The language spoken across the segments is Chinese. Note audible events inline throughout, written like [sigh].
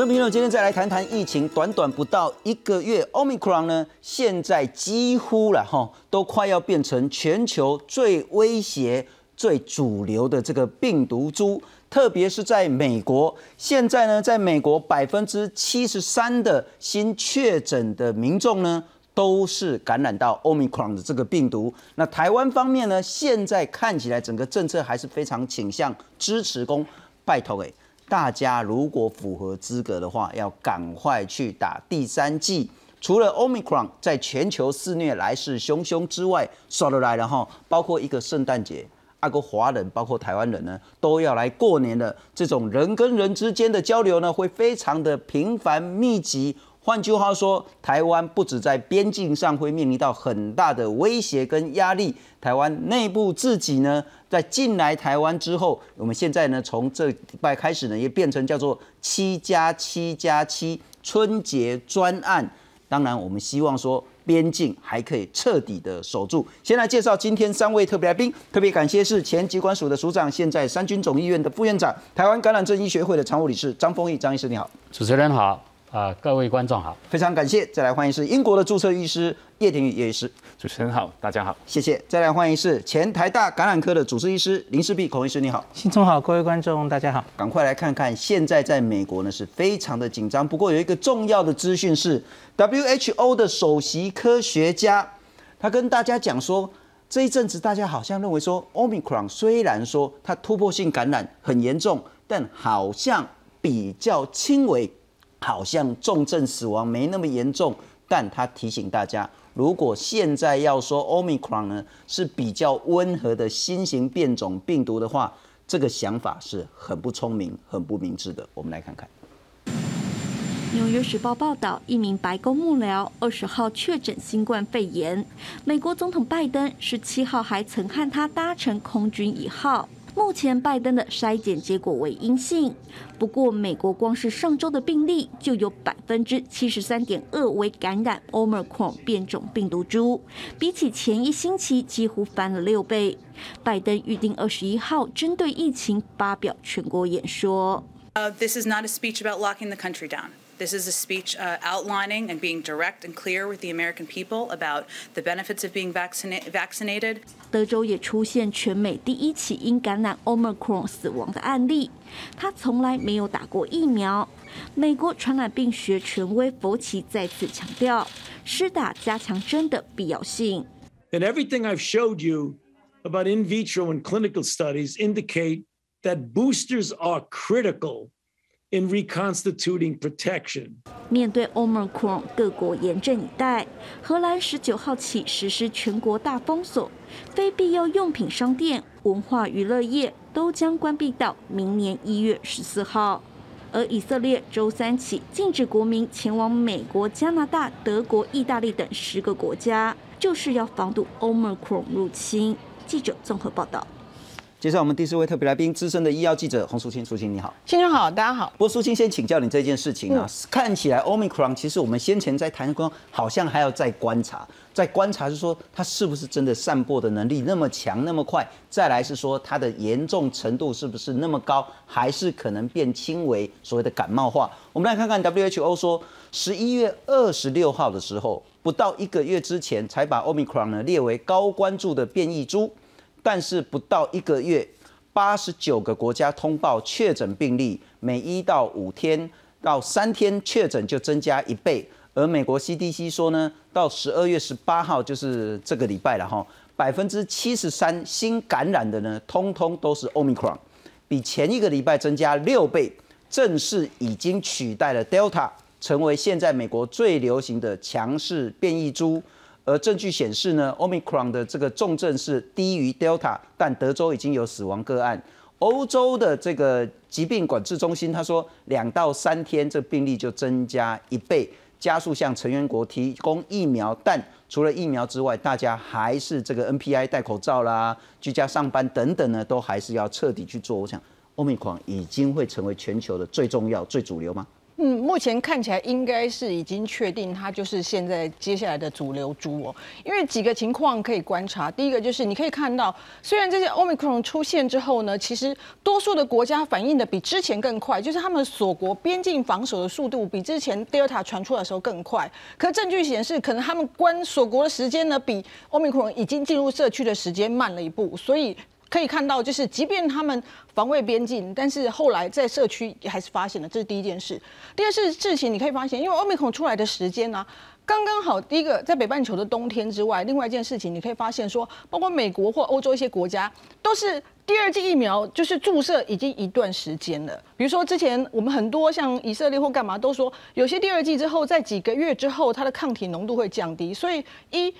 我的朋友，今天再来谈谈疫情。短短不到一个月，Omicron 呢，现在几乎了哈，都快要变成全球最威胁、最主流的这个病毒株。特别是在美国，现在呢，在美国百分之七十三的新确诊的民众呢，都是感染到 Omicron 的这个病毒。那台湾方面呢，现在看起来整个政策还是非常倾向支持公拜托诶。大家如果符合资格的话，要赶快去打第三剂。除了 Omicron 在全球肆虐、来势汹汹之外，说得来了哈，包括一个圣诞节，阿个华人，包括台湾人呢，都要来过年的。这种人跟人之间的交流呢，会非常的频繁密集。换句话说，台湾不止在边境上会面临到很大的威胁跟压力，台湾内部自己呢，在进来台湾之后，我们现在呢，从这礼拜开始呢，也变成叫做七加七加七春节专案。当然，我们希望说边境还可以彻底的守住。先来介绍今天三位特别来宾，特别感谢是前疾管署的署长，现在三军总医院的副院长，台湾感染症医学会的常务理事张丰毅张医师，你好，主持人好。啊，各位观众好，非常感谢。再来欢迎是英国的注册医师叶廷宇叶医师，主持人好，大家好，谢谢。再来欢迎是前台大感染科的主治医师林世碧孔医师，你好，新中好，各位观众大家好。赶快来看看，现在在美国呢是非常的紧张。不过有一个重要的资讯是，WHO 的首席科学家他跟大家讲说，这一阵子大家好像认为说，Omicron 虽然说它突破性感染很严重，但好像比较轻微。好像重症死亡没那么严重，但他提醒大家，如果现在要说 Omicron 呢是比较温和的新型变种病毒的话，这个想法是很不聪明、很不明智的。我们来看看，《纽约时报》报道，一名白宫幕僚二十号确诊新冠肺炎，美国总统拜登十七号还曾和他搭乘空军一号。目前拜登的筛检结果为阴性，不过美国光是上周的病例就有百分之七十三点二为感染 Omicron 变种病毒株，比起前一星期几乎翻了六倍。拜登预定二十一号针对疫情发表全国演说。Uh, this is not a speech about locking the country down. This is a speech uh, outlining and being direct and clear with the American people about the benefits of being vaccina vaccinated. 德州也出现全美第一起因感染 Omicron 死亡的案例。他从来没有打过疫苗。美国传染病学权威佛奇再次强调，施打加强针的必要性。And everything I've showed you about in vitro and clinical studies indicate that boosters are critical in reconstituting protection. 面对 Omicron，各国严阵以待。荷兰十九号起实施全国大封锁，非必要用品商店、文化娱乐业都将关闭到明年一月十四号。而以色列周三起禁止国民前往美国、加拿大、德国、意大利等十个国家，就是要防堵 Omicron 入侵。记者综合报道。介绍我们第四位特别来宾，资深的医药记者洪淑清。淑清你好，先生好，大家好。不过淑清先请教你这件事情啊，看起来 Omicron 其实我们先前在谈过，好像还要再观察，在观察是说它是不是真的散播的能力那么强那么快，再来是说它的严重程度是不是那么高，还是可能变轻微，所谓的感冒化。我们来看看 WHO 说，十一月二十六号的时候，不到一个月之前才把 Omicron 呢列为高关注的变异株。但是不到一个月，八十九个国家通报确诊病例，每一到五天到三天确诊就增加一倍。而美国 CDC 说呢，到十二月十八号就是这个礼拜了哈，百分之七十三新感染的呢，通通都是 Omicron，比前一个礼拜增加六倍，正式已经取代了 Delta，成为现在美国最流行的强势变异株。而证据显示呢，Omicron 的这个重症是低于 Delta，但德州已经有死亡个案。欧洲的这个疾病管制中心他说，两到三天这病例就增加一倍，加速向成员国提供疫苗。但除了疫苗之外，大家还是这个 NPI 戴口罩啦、居家上班等等呢，都还是要彻底去做。我想，Omicron 已经会成为全球的最重要、最主流吗？嗯，目前看起来应该是已经确定，它就是现在接下来的主流株哦。因为几个情况可以观察，第一个就是你可以看到，虽然这些 Omicron 出现之后呢，其实多数的国家反应的比之前更快，就是他们锁国边境防守的速度比之前 Delta 传出来的时候更快。可证据显示，可能他们关锁国的时间呢，比 Omicron 已经进入社区的时间慢了一步，所以。可以看到，就是即便他们防卫边境，但是后来在社区还是发现了，这是第一件事。第二是事情，你可以发现，因为欧米孔出来的时间呢，刚刚好。第一个在北半球的冬天之外，另外一件事情，你可以发现说，包括美国或欧洲一些国家，都是第二剂疫苗就是注射已经一段时间了。比如说之前我们很多像以色列或干嘛都说，有些第二剂之后，在几个月之后，它的抗体浓度会降低。所以一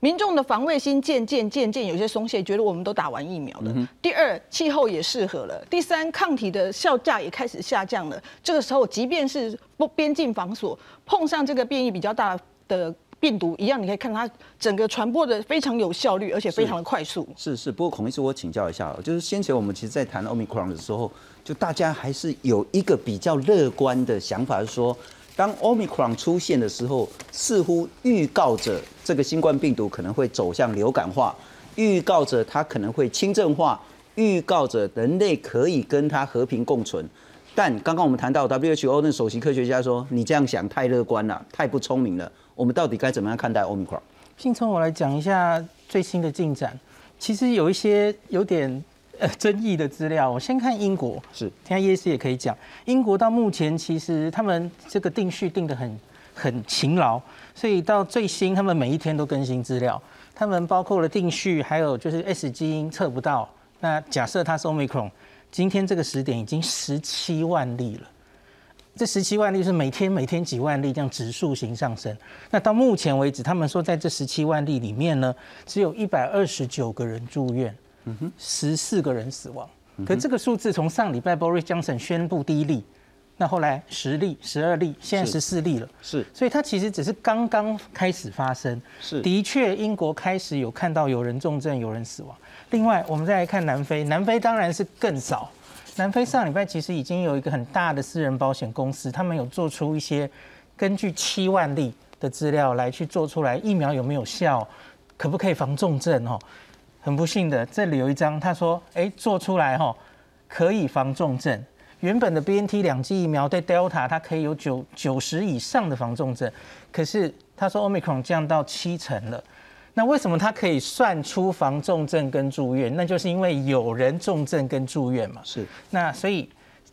民众的防卫心渐渐渐渐有些松懈，觉得我们都打完疫苗了。第二，气候也适合了。第三，抗体的效价也开始下降了。这个时候，即便是不边境防锁，碰上这个变异比较大的病毒，一样你可以看它整个传播的非常有效率，而且非常的快速。是是，不过孔医师，我请教一下，就是先前我们其实，在谈奥密克戎的时候，就大家还是有一个比较乐观的想法，是说。当 Omicron 出现的时候，似乎预告着这个新冠病毒可能会走向流感化，预告着它可能会轻症化，预告着人类可以跟它和平共存。但刚刚我们谈到 WHO 那首席科学家说：“你这样想太乐观了，太不聪明了。”我们到底该怎么样看待 Omicron？信聪，我来讲一下最新的进展。其实有一些有点。呃，争议的资料，我先看英国。是，听下叶师也可以讲，英国到目前其实他们这个定序定得很很勤劳，所以到最新他们每一天都更新资料。他们包括了定序，还有就是 S 基因测不到。那假设它是 Omicron，今天这个时点已经十七万例了。这十七万例是每天每天几万例这样指数型上升。那到目前为止，他们说在这十七万例里面呢，只有一百二十九个人住院。十四个人死亡，可这个数字从上礼拜 Boris Johnson 宣布第一例，那后来十例、十二例，现在十四例了。是，所以它其实只是刚刚开始发生。是，的确，英国开始有看到有人重症、有人死亡。另外，我们再来看南非，南非当然是更少。南非上礼拜其实已经有一个很大的私人保险公司，他们有做出一些根据七万例的资料来去做出来疫苗有没有效，可不可以防重症哦。很不幸的，这里有一张，他说：“哎，做出来哈，可以防重症。原本的 B N T 两剂疫苗对 Delta 它可以有九九十以上的防重症，可是他说 Omicron 降到七成了。那为什么它可以算出防重症跟住院？那就是因为有人重症跟住院嘛。是。那所以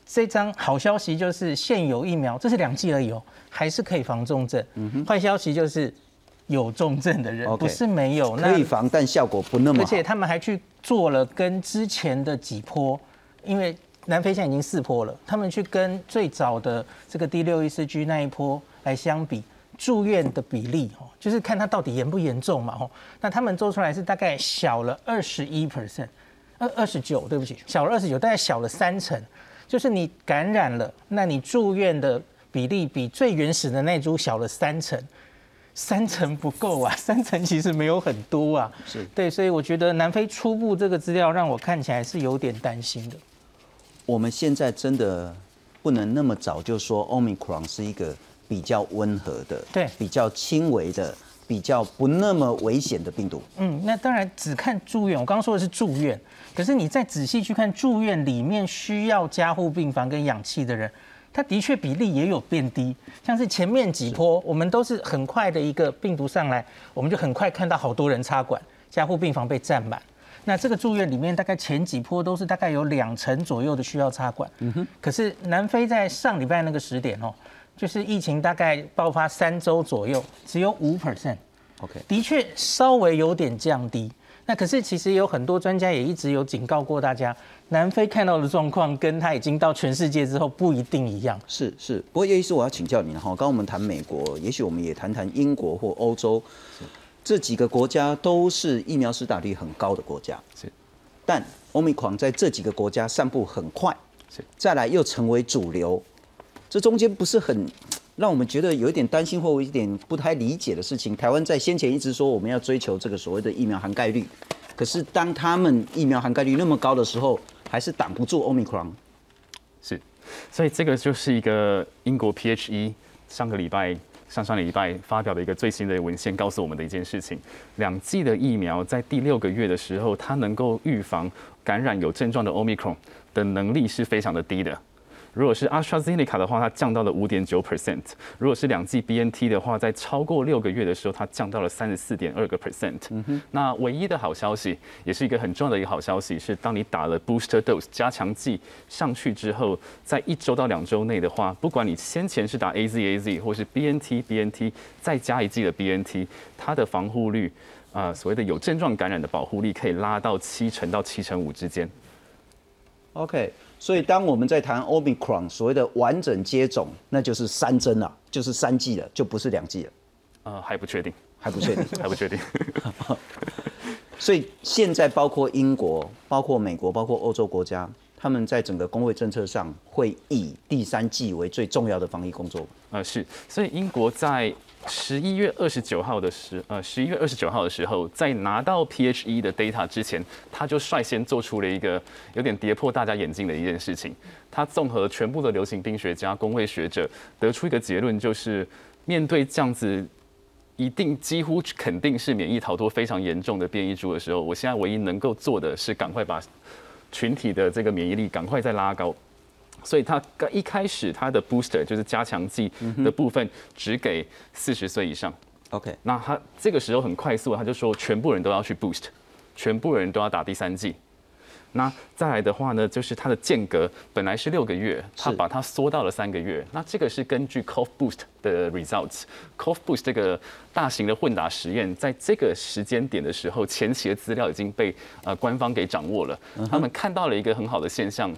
这张好消息就是现有疫苗，这是两剂而已哦，还是可以防重症。嗯哼。坏消息就是。有重症的人不是没有，可以防，但效果不那么好。而且他们还去做了跟之前的几波，因为南非现在已经四波了，他们去跟最早的这个第六一四 G 那一波来相比，住院的比例哦，就是看它到底严不严重嘛哦。那他们做出来是大概小了二十一 percent，二二十九，对不起，小了二十九，大概小了三成。就是你感染了，那你住院的比例比最原始的那株小了三成。三成不够啊，三成其实没有很多啊。是对，所以我觉得南非初步这个资料让我看起来是有点担心的。我们现在真的不能那么早就说 Omicron 是一个比较温和的，对，比较轻微的，比较不那么危险的病毒。嗯，那当然只看住院，我刚刚说的是住院，可是你再仔细去看住院里面需要加护病房跟氧气的人。它的确比例也有变低，像是前面几波，我们都是很快的一个病毒上来，我们就很快看到好多人插管，加护病房被占满。那这个住院里面，大概前几波都是大概有两成左右的需要插管。嗯哼。可是南非在上礼拜那个时点哦，就是疫情大概爆发三周左右，只有五 percent。OK。的确稍微有点降低。那可是其实有很多专家也一直有警告过大家。南非看到的状况，跟他已经到全世界之后不一定一样。是是，不过叶医师，我要请教你哈。刚刚我们谈美国，也许我们也谈谈英国或欧洲，这几个国家都是疫苗施打率很高的国家。是，但欧米狂在这几个国家散布很快，是，再来又成为主流，这中间不是很让我们觉得有一点担心或有一点不太理解的事情。台湾在先前一直说我们要追求这个所谓的疫苗含盖率，可是当他们疫苗含盖率那么高的时候，还是挡不住 Omicron，是所以这个就是一个英国 PHE 上个礼拜、上上礼拜发表的一个最新的文献，告诉我们的一件事情：两剂的疫苗在第六个月的时候，它能够预防感染有症状的 Omicron 的能力是非常的低的。如果是 AstraZeneca 的话，它降到了五点九 percent；如果是两剂 BNT 的话，在超过六个月的时候，它降到了三十四点二个 percent。那唯一的好消息，也是一个很重要的一个好消息，是当你打了 booster dose 加强剂上去之后，在一周到两周内的话，不管你先前是打 AZAZ 或是 BNT BNT 再加一剂的 BNT，它的防护率啊、所谓的有症状感染的保护力可以拉到七成到七成五之间。OK，所以当我们在谈 Omicron 所谓的完整接种，那就是三针了，就是三剂了，就不是两剂了，呃，还不确定，还不确定。[laughs] 还不确定。[laughs] 所以现在包括英国、包括美国、包括欧洲国家，他们在整个工会政策上会以第三剂为最重要的防疫工作。呃，是，所以英国在十一月二十九号的时，呃，十一月二十九号的时候，在拿到 PHE 的 data 之前，他就率先做出了一个有点跌破大家眼镜的一件事情。他综合全部的流行病学家、工位学者，得出一个结论，就是面对这样子。一定几乎肯定是免疫逃脱非常严重的变异株的时候，我现在唯一能够做的是赶快把群体的这个免疫力赶快再拉高。所以他刚一开始他的 booster 就是加强剂的部分只给四十岁以上。OK，那他这个时候很快速，他就说全部人都要去 boost，全部人都要打第三剂。那再来的话呢，就是它的间隔本来是六个月，它把它缩到了三个月。那这个是根据 Cough Boost 的 results。Cough Boost 这个大型的混打实验，在这个时间点的时候，前期的资料已经被呃官方给掌握了。他们看到了一个很好的现象。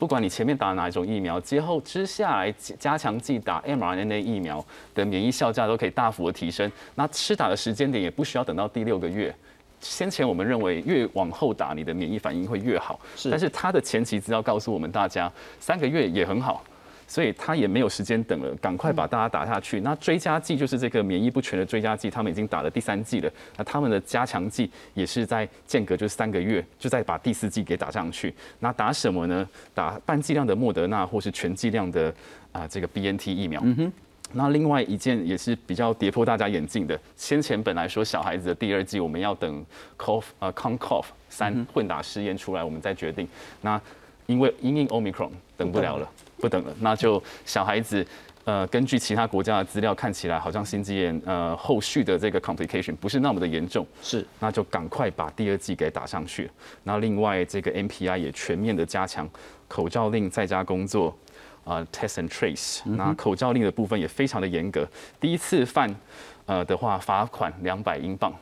不管你前面打哪一种疫苗，之后之下来加强剂打 mRNA 疫苗的免疫效价都可以大幅的提升。那吃打的时间点也不需要等到第六个月。先前我们认为越往后打，你的免疫反应会越好，是但是它的前期资料告诉我们大家，三个月也很好。所以他也没有时间等了，赶快把大家打下去。那追加剂就是这个免疫不全的追加剂，他们已经打了第三剂了。那他们的加强剂也是在间隔就是三个月，就再把第四剂给打上去。那打什么呢？打半剂量的莫德纳或是全剂量的啊、这个 BNT 疫苗。嗯哼。那另外一件也是比较跌破大家眼镜的，先前本来说小孩子的第二剂我们要等 COV 呃 CONCOV 三混打试验出来，我们再决定。那因为因应 Omicron 等不了了，不等了，那就小孩子。呃，根据其他国家的资料，看起来好像心肌炎呃后续的这个 complication 不是那么的严重，是那就赶快把第二剂给打上去。那另外这个 MPI 也全面的加强口罩令在家工作，啊、test and trace。那口罩令的部分也非常的严格，第一次犯呃的话罚款两百英镑，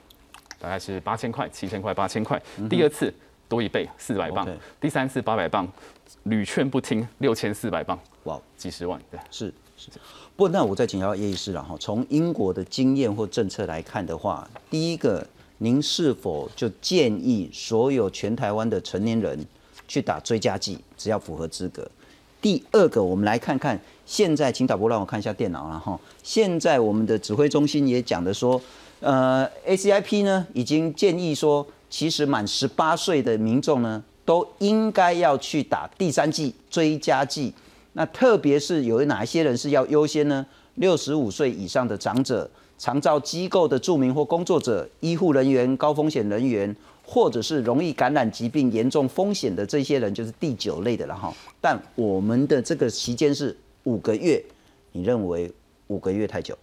大概是八千块、七千块、八千块。第二次多一倍，四百磅。第三次八百磅，屡劝不听，六千四百磅，哇，几十万。对。是是。不过那我再请教叶医师了哈，从英国的经验或政策来看的话，第一个，您是否就建议所有全台湾的成年人去打追加剂，只要符合资格？第二个，我们来看看现在，请导播让我看一下电脑了哈。现在我们的指挥中心也讲的说，呃，ACIP 呢已经建议说，其实满十八岁的民众呢，都应该要去打第三剂追加剂。那特别是有哪一些人是要优先呢？六十五岁以上的长者、长照机构的住民或工作者、医护人员、高风险人员，或者是容易感染疾病、严重风险的这些人，就是第九类的了哈。但我们的这个期间是五个月，你认为五个月太久？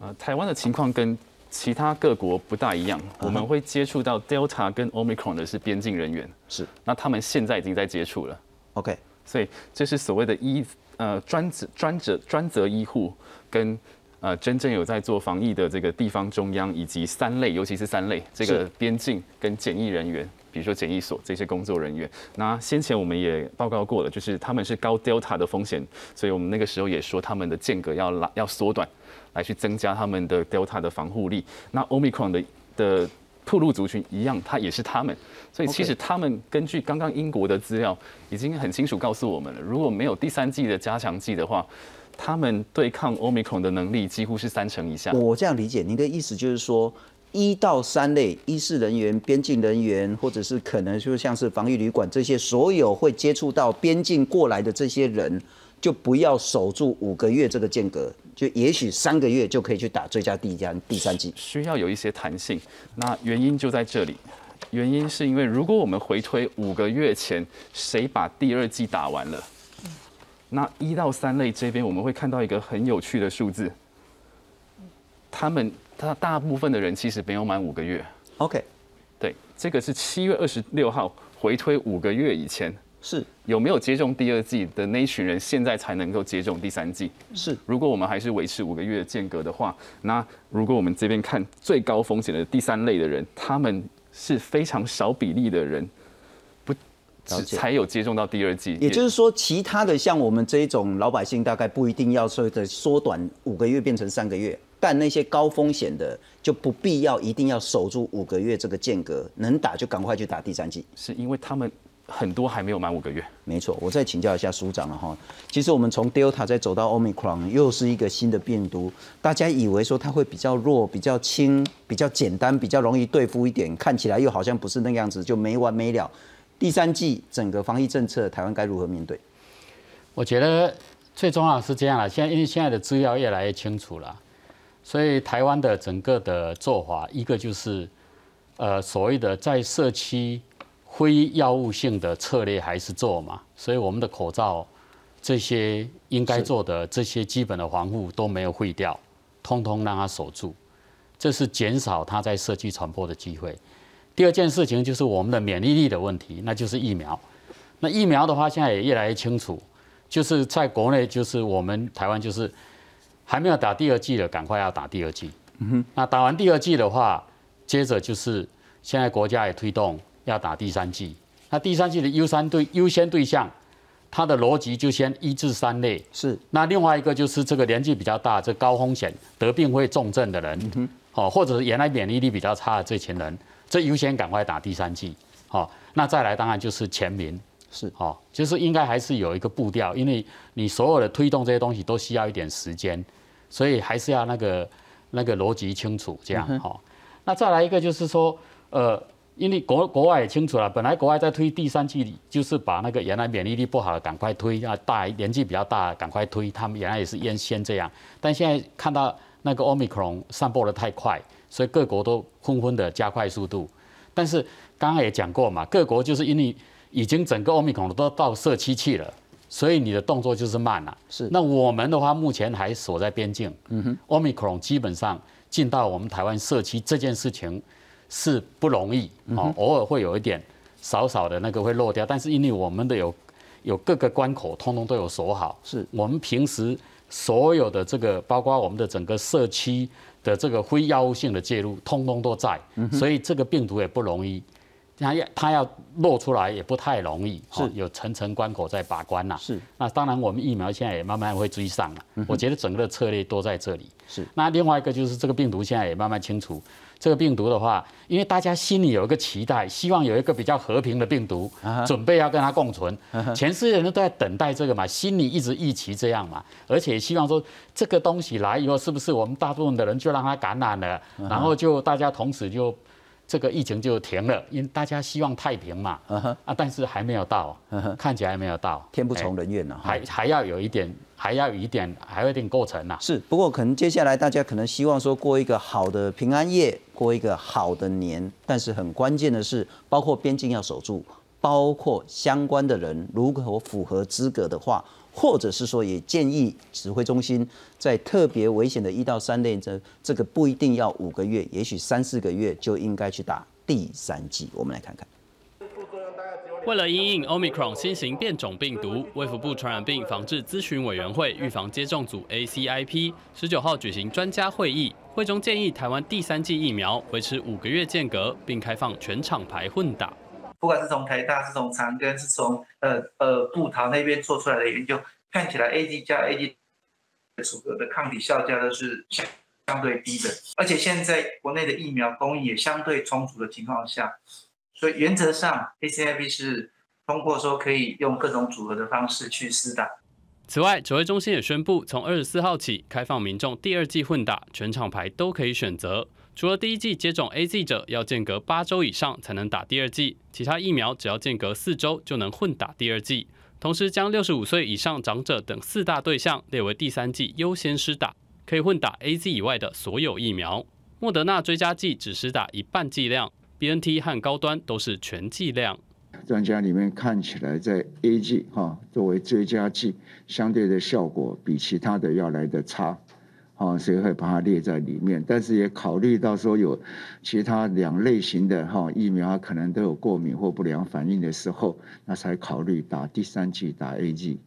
呃，台湾的情况跟其他各国不大一样，我们会接触到 Delta 跟 Omicron 的是边境人员，是。那他们现在已经在接触了，OK，所以这是所谓的医呃专职专责专责医护跟呃真正有在做防疫的这个地方中央以及三类，尤其是三类这个边境跟检疫人员。比如说检疫所这些工作人员，那先前我们也报告过了，就是他们是高 Delta 的风险，所以我们那个时候也说他们的间隔要拉要缩短，来去增加他们的 Delta 的防护力。那 Omicron 的的铺路族群一样，它也是他们，所以其实他们根据刚刚英国的资料，已经很清楚告诉我们了，如果没有第三季的加强剂的话，他们对抗 Omicron 的能力几乎是三成以下。我这样理解，您的意思就是说，一到三类医事人员、边境人员，或者是可能就像是防疫旅馆这些所有会接触到边境过来的这些人，就不要守住五个月这个间隔，就也许三个月就可以去打最佳第三第三季。需要有一些弹性。那原因就在这里，原因是因为如果我们回推五个月前，谁把第二季打完了？那一到三类这边我们会看到一个很有趣的数字，他们他大部分的人其实没有满五个月。OK，对，这个是七月二十六号回推五个月以前是有没有接种第二剂的那一群人，现在才能够接种第三剂。是，如果我们还是维持五个月的间隔的话，那如果我们这边看最高风险的第三类的人，他们是非常少比例的人，不才有接种到第二剂。也就是说，其他的像我们这一种老百姓，大概不一定要说的缩短五个月变成三个月，但那些高风险的就不必要一定要守住五个月这个间隔，能打就赶快去打第三剂。是因为他们很多还没有满五个月。没错，我再请教一下署长了哈。其实我们从 Delta 再走到 Omicron，又是一个新的病毒，大家以为说它会比较弱、比较轻、比较简单、比较容易对付一点，看起来又好像不是那个样子，就没完没了。第三季整个防疫政策，台湾该如何面对？我觉得最重要的是这样了，现在因为现在的资料越来越清楚了，所以台湾的整个的做法，一个就是呃所谓的在社区非药物性的策略还是做嘛，所以我们的口罩这些应该做的这些基本的防护都没有废掉，通通让它守住，这是减少它在社区传播的机会。第二件事情就是我们的免疫力的问题，那就是疫苗。那疫苗的话，现在也越来越清楚，就是在国内，就是我们台湾就是还没有打第二剂的，赶快要打第二剂。那打完第二剂的话，接着就是现在国家也推动要打第三剂。那第三剂的优先对优先对象，它的逻辑就先一至三类。是那另外一个就是这个年纪比较大、这高风险得病会重症的人，哦，或者是原来免疫力比较差的这群人，这优先赶快打第三剂。好、那再来当然就是全民。是哦，就是应该还是有一个步调，因为你所有的推动这些东西都需要一点时间，所以还是要那个那个逻辑清楚这样哈、哦。那再来一个就是说，呃，因为国国外也清楚了，本来国外在推第三季，就是把那个原来免疫力不好的赶快推，啊大年纪比较大赶快推，他们原来也是先先这样，但现在看到那个 omicron 散播的太快，所以各国都纷纷的加快速度。但是刚刚也讲过嘛，各国就是因为已经整个奥密克戎都到社区去了，所以你的动作就是慢了。是那我们的话，目前还锁在边境。嗯哼，奥密克戎基本上进到我们台湾社区这件事情是不容易哦，偶尔会有一点少少的那个会漏掉，但是因为我们的有有各个关口通通都有锁好，是我们平时所有的这个，包括我们的整个社区的这个非药物性的介入，通通都在，所以这个病毒也不容易。它要它要露出来也不太容易，是哦有层层关口在把关呐、是那当然，我们疫苗现在也慢慢会追上了。我觉得整个的策略都在这里。是那另外一个就是这个病毒现在也慢慢清楚，这个病毒的话，因为大家心里有一个期待，希望有一个比较和平的病毒，准备要跟它共存。全世界人都在等待这个嘛，心里一直预期这样嘛，而且希望说这个东西来以后，是不是我们大部分的人就让它感染了，然后就大家同时就。这个疫情就停了，因为大家希望太平嘛，啊，但是还没有到，看起来还没有到，天不从人愿呐、哈。还还要有一点，还要有一点，还有一点过程呐、是，不过可能接下来大家可能希望说过一个好的平安夜，过一个好的年，但是很关键的是，包括边境要守住，包括相关的人如果符合资格的话，或者是说也建议指挥中心在特别危险的一到三类这这个不一定要五个月，也许三四个月就应该去打第三剂。我们来看看。为了因应 Omicron 新型变种病毒，卫福部传染病防治咨询委员会预防接种组 ACIP 十九号举行专家会议，会中建议台湾第三剂疫苗维持五个月间隔，并开放全厂牌混打。不管是从台大、是从长庚、是从呃呃布桃那边做出来的研究，看起来 A G 加 A G 所得的抗体效价都是相相对低的，而且现在国内的疫苗供应也相对充足的情况下，所以原则上 A C I P 是通过说可以用各种组合的方式去施打。此外，指挥中心也宣布，从二十四号起开放民众第二季混打，全厂牌都可以选择。除了第一季接种 A Z 者要间隔八周以上才能打第二剂，其他疫苗只要间隔四周就能混打第二剂。同时，将六十五岁以上长者等四大对象列为第三季优先施打，可以混打 A Z 以外的所有疫苗。莫德纳追加剂只施打一半剂量，B N T 和高端都是全剂量。专家里面看起来，在 A G 哈作为追加剂，相对的效果比其他的要来的差。啊，所以会把它列在里面，但是也考虑到说有其他两类型的哈疫苗可能都有过敏或不良反应的时候，那才考虑打第三剂打 A G。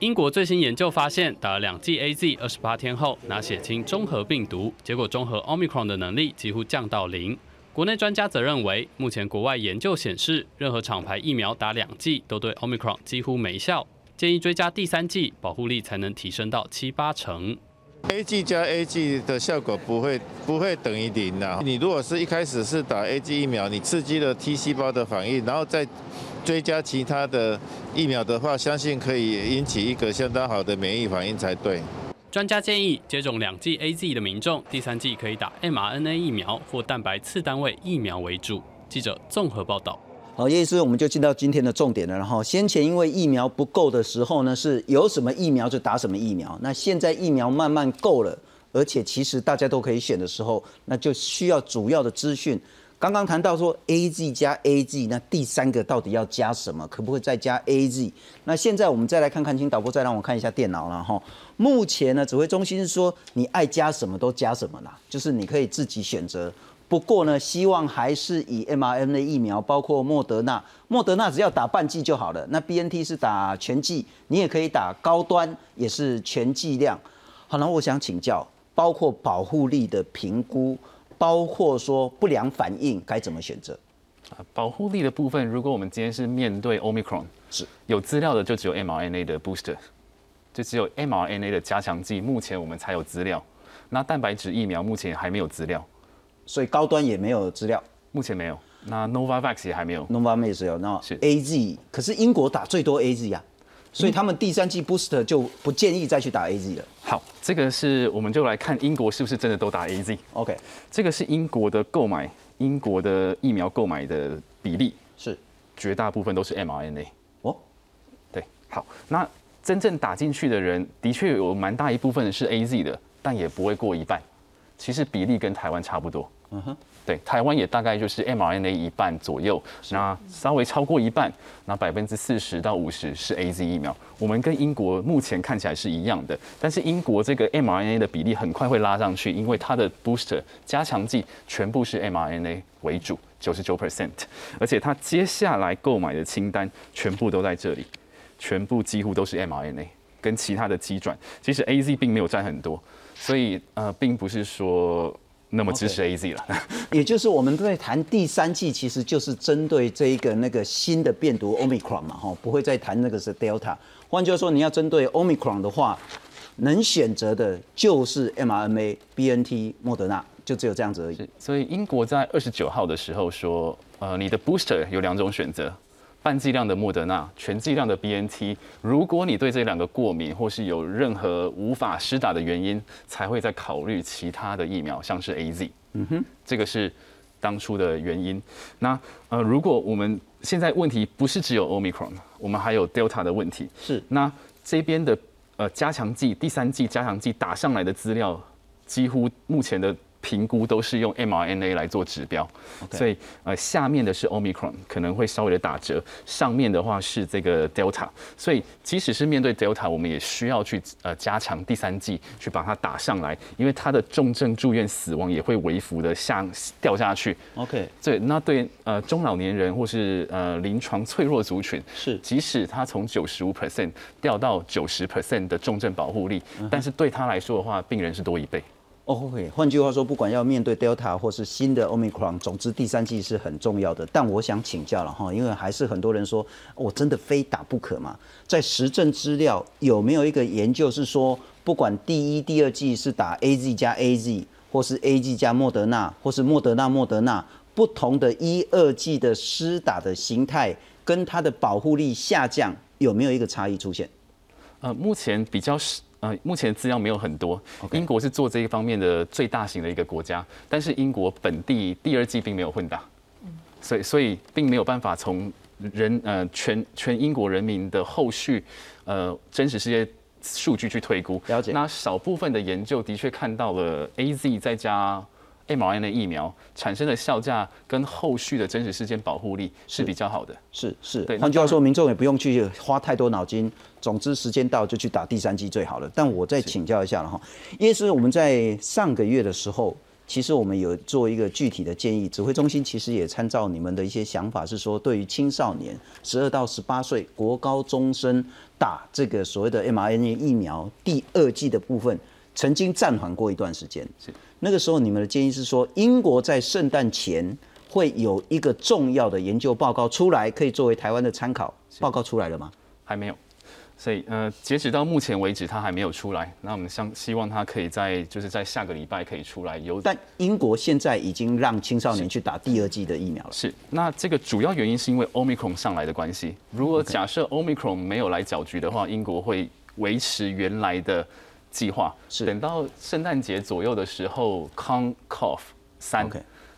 英国最新研究发现，打了两剂 A Z，二十八天后拿血清中和病毒，结果中和 Omicron 的能力几乎降到零。国内专家则认为，目前国外研究显示，任何厂牌疫苗打两剂都对 Omicron 几乎没效，建议追加第三剂，保护力才能提升到七八成。A G 加 A G 的效果不会不会等于零的。你如果是一开始是打 A G 疫苗，你刺激了 T 细胞的反应，然后再追加其他的疫苗的话，相信可以引起一个相当好的免疫反应才对。专家建议，接种两剂 A Z 的民众，第三剂可以打 m R N A 疫苗或蛋白次单位疫苗为主。记者综合报道。好，叶医师，我们就进到今天的重点了。然后，先前因为疫苗不够的时候呢，是有什么疫苗就打什么疫苗。那现在疫苗慢慢够了，而且其实大家都可以选的时候，那就需要主要的资讯。刚刚谈到说 A Z 加 A Z，那第三个到底要加什么？可不可以再加 A Z？那现在我们再来看看，请导播再让我看一下电脑了哈。目前呢，指挥中心是说你爱加什么都加什么啦，就是你可以自己选择。不过呢，希望还是以 mRNA 疫苗，包括莫德纳，莫德纳只要打半剂就好了。那 BNT 是打全剂，你也可以打高端，也是全剂量。好了，我想请教，包括保护力的评估，包括说不良反应该怎么选择？啊，保护力的部分，如果我们今天是面对 Omicron，是有资料的就只有 mRNA 的 booster，就只有 mRNA 的加强剂，目前我们才有资料。那蛋白质疫苗目前还没有资料。所以高端也没有资料，目前没有。那 Novavax 也还没有，Novavax 有，那是 A Z，可是英国打最多 A Z 啊，所以他们第三季 booster 就不建议再去打 A Z 了。好，这个是我们就来看英国是不是真的都打 A Z。OK，这个是英国的购买，英国的疫苗购买的比例是绝大部分都是 mRNA。哦，对，好，那真正打进去的人的确有蛮大一部分是 A Z 的，但也不会过一半。其实比例跟台湾差不多。嗯哼，对，台湾也大概就是 mRNA 一半左右，那稍微超过一半，那百分之四十到五十是 A Z 疫苗。我们跟英国目前看起来是一样的，但是英国这个 mRNA 的比例很快会拉上去，因为它的 booster 加强剂全部是 mRNA 为主，九十九 percent，而且它接下来购买的清单全部都在这里，全部几乎都是 mRNA，跟其他的机转，其实 A Z 并没有占很多，所以呃，并不是说。那么支持 A Z 了，[laughs] 也就是我们在谈第三季，其实就是针对这一个那个新的变毒 Omicron 嘛，哈，不会再谈那个是 Delta。换句话说，你要针对 Omicron 的话，能选择的就是 mRNA、BNT、莫德纳，就只有这样子而已。所以英国在二十九号的时候说，呃，你的 Booster 有两种选择。半剂量的莫德纳，全剂量的 BNT。如果你对这两个过敏，或是有任何无法施打的原因，才会再考虑其他的疫苗，像是 AZ。嗯哼，这个是当初的原因。那呃，如果我们现在问题不是只有 Omicron，我们还有 Delta 的问题。是。那这边的呃加强剂，第三剂加强剂打上来的资料，几乎目前的。评估都是用 mRNA 来做指标，所以呃下面的是 Omicron 可能会稍微的打折，上面的话是这个 Delta，所以即使是面对 Delta，我们也需要去呃加强第三剂去把它打上来，因为它的重症住院死亡也会微幅的下掉下去。OK，对，那对呃中老年人或是呃临床脆弱族群是，即使他从九十五 percent 掉到九十 percent 的重症保护力，但是对他来说的话，病人是多一倍。OK，换句话说，不管要面对 Delta 或是新的 Omicron，总之第三季是很重要的。但我想请教了哈，因为还是很多人说，我真的非打不可嘛？在实证资料有没有一个研究是说，不管第一、第二季是打 AZ 加 AZ，或是 AZ 加莫德纳，或是莫德纳莫德纳，不同的一二季的施打的形态跟它的保护力下降，有没有一个差异出现？呃，目前比较是。呃，目前资料没有很多。英国是做这一方面的最大型的一个国家，但是英国本地第二季并没有混打，所以所以并没有办法从人呃全全英国人民的后续呃真实世界数据去推估。了解。那少部分的研究的确看到了 A Z 再加 mRNA 疫苗产生的效价跟后续的真实事件保护力是比较好的。是是。对。换句话说，民众也不用去花太多脑筋。总之，时间到就去打第三剂最好了。但我再请教一下了哈，因为是我们在上个月的时候，其实我们有做一个具体的建议，指挥中心其实也参照你们的一些想法，是说对于青少年十二到十八岁国高中生打这个所谓的 mRNA 疫苗第二剂的部分，曾经暂缓过一段时间。是那个时候你们的建议是说，英国在圣诞前会有一个重要的研究报告出来，可以作为台湾的参考。报告出来了吗？还没有。所以，呃，截止到目前为止，它还没有出来。那我们相希望它可以在，就是在下个礼拜可以出来。有，但英国现在已经让青少年去打第二剂的疫苗了。是，那这个主要原因是因为 Omicron 上来的关系。如果假设 Omicron 没有来搅局的话，英国会维持原来的计划。是，等到圣诞节左右的时候 c o n c o f 三。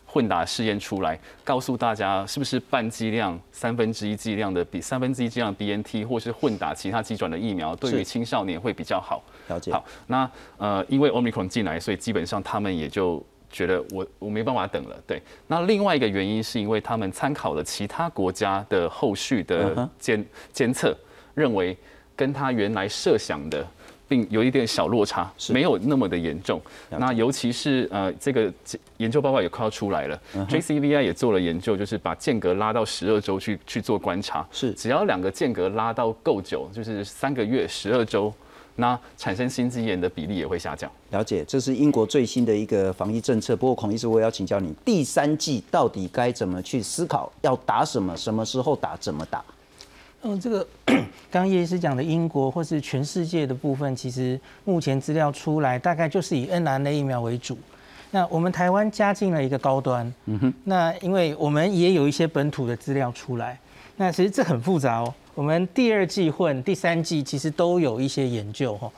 混打试验出来，告诉大家是不是半剂量、三分之一剂量的比三分之一剂量 B N T，或是混打其他机转的疫苗，对于青少年会比较好。了解。好，那呃，因为 Omicron 进来，所以基本上他们也就觉得我我没办法等了。对。那另外一个原因是因为他们参考了其他国家的后续的监监测，认为跟他原来设想的。并有一点小落差，没有那么的严重。那尤其是呃，这个研究报告也快要出来了，JCVI 也做了研究，就是把间隔拉到十二周去去做观察。是，只要两个间隔拉到够久，就是三个月、十二周，那产生心肌炎的比例也会下降。了解，这是英国最新的一个防疫政策。不过孔医师，我也要请教你，第三季到底该怎么去思考？要打什么？什么时候打？怎么打？嗯，这个刚刚叶医师讲的英国或是全世界的部分，其实目前资料出来，大概就是以 r n a 疫苗为主。那我们台湾加进了一个高端，嗯哼。那因为我们也有一些本土的资料出来，那其实这很复杂哦。我们第二季混第三季其实都有一些研究哈。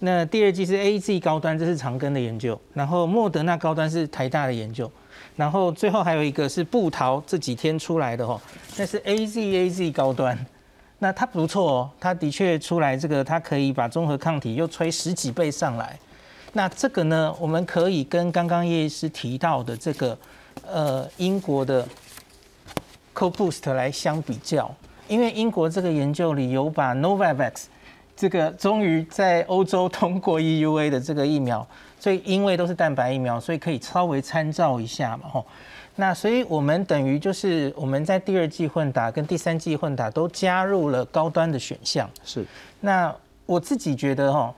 那第二季是 A Z 高端，这是长庚的研究，然后莫德纳高端是台大的研究，然后最后还有一个是布桃这几天出来的哈，那是 A Z A Z 高端。那它不错哦，它的确出来这个，它可以把综合抗体又吹十几倍上来。那这个呢，我们可以跟刚刚叶医师提到的这个呃英国的 CoBoost 来相比较，因为英国这个研究里有把 Novavax 这个终于在欧洲通过 EUA 的这个疫苗，所以因为都是蛋白疫苗，所以可以稍微参照一下嘛，吼。那所以，我们等于就是我们在第二季混打跟第三季混打都加入了高端的选项。是。那我自己觉得哈，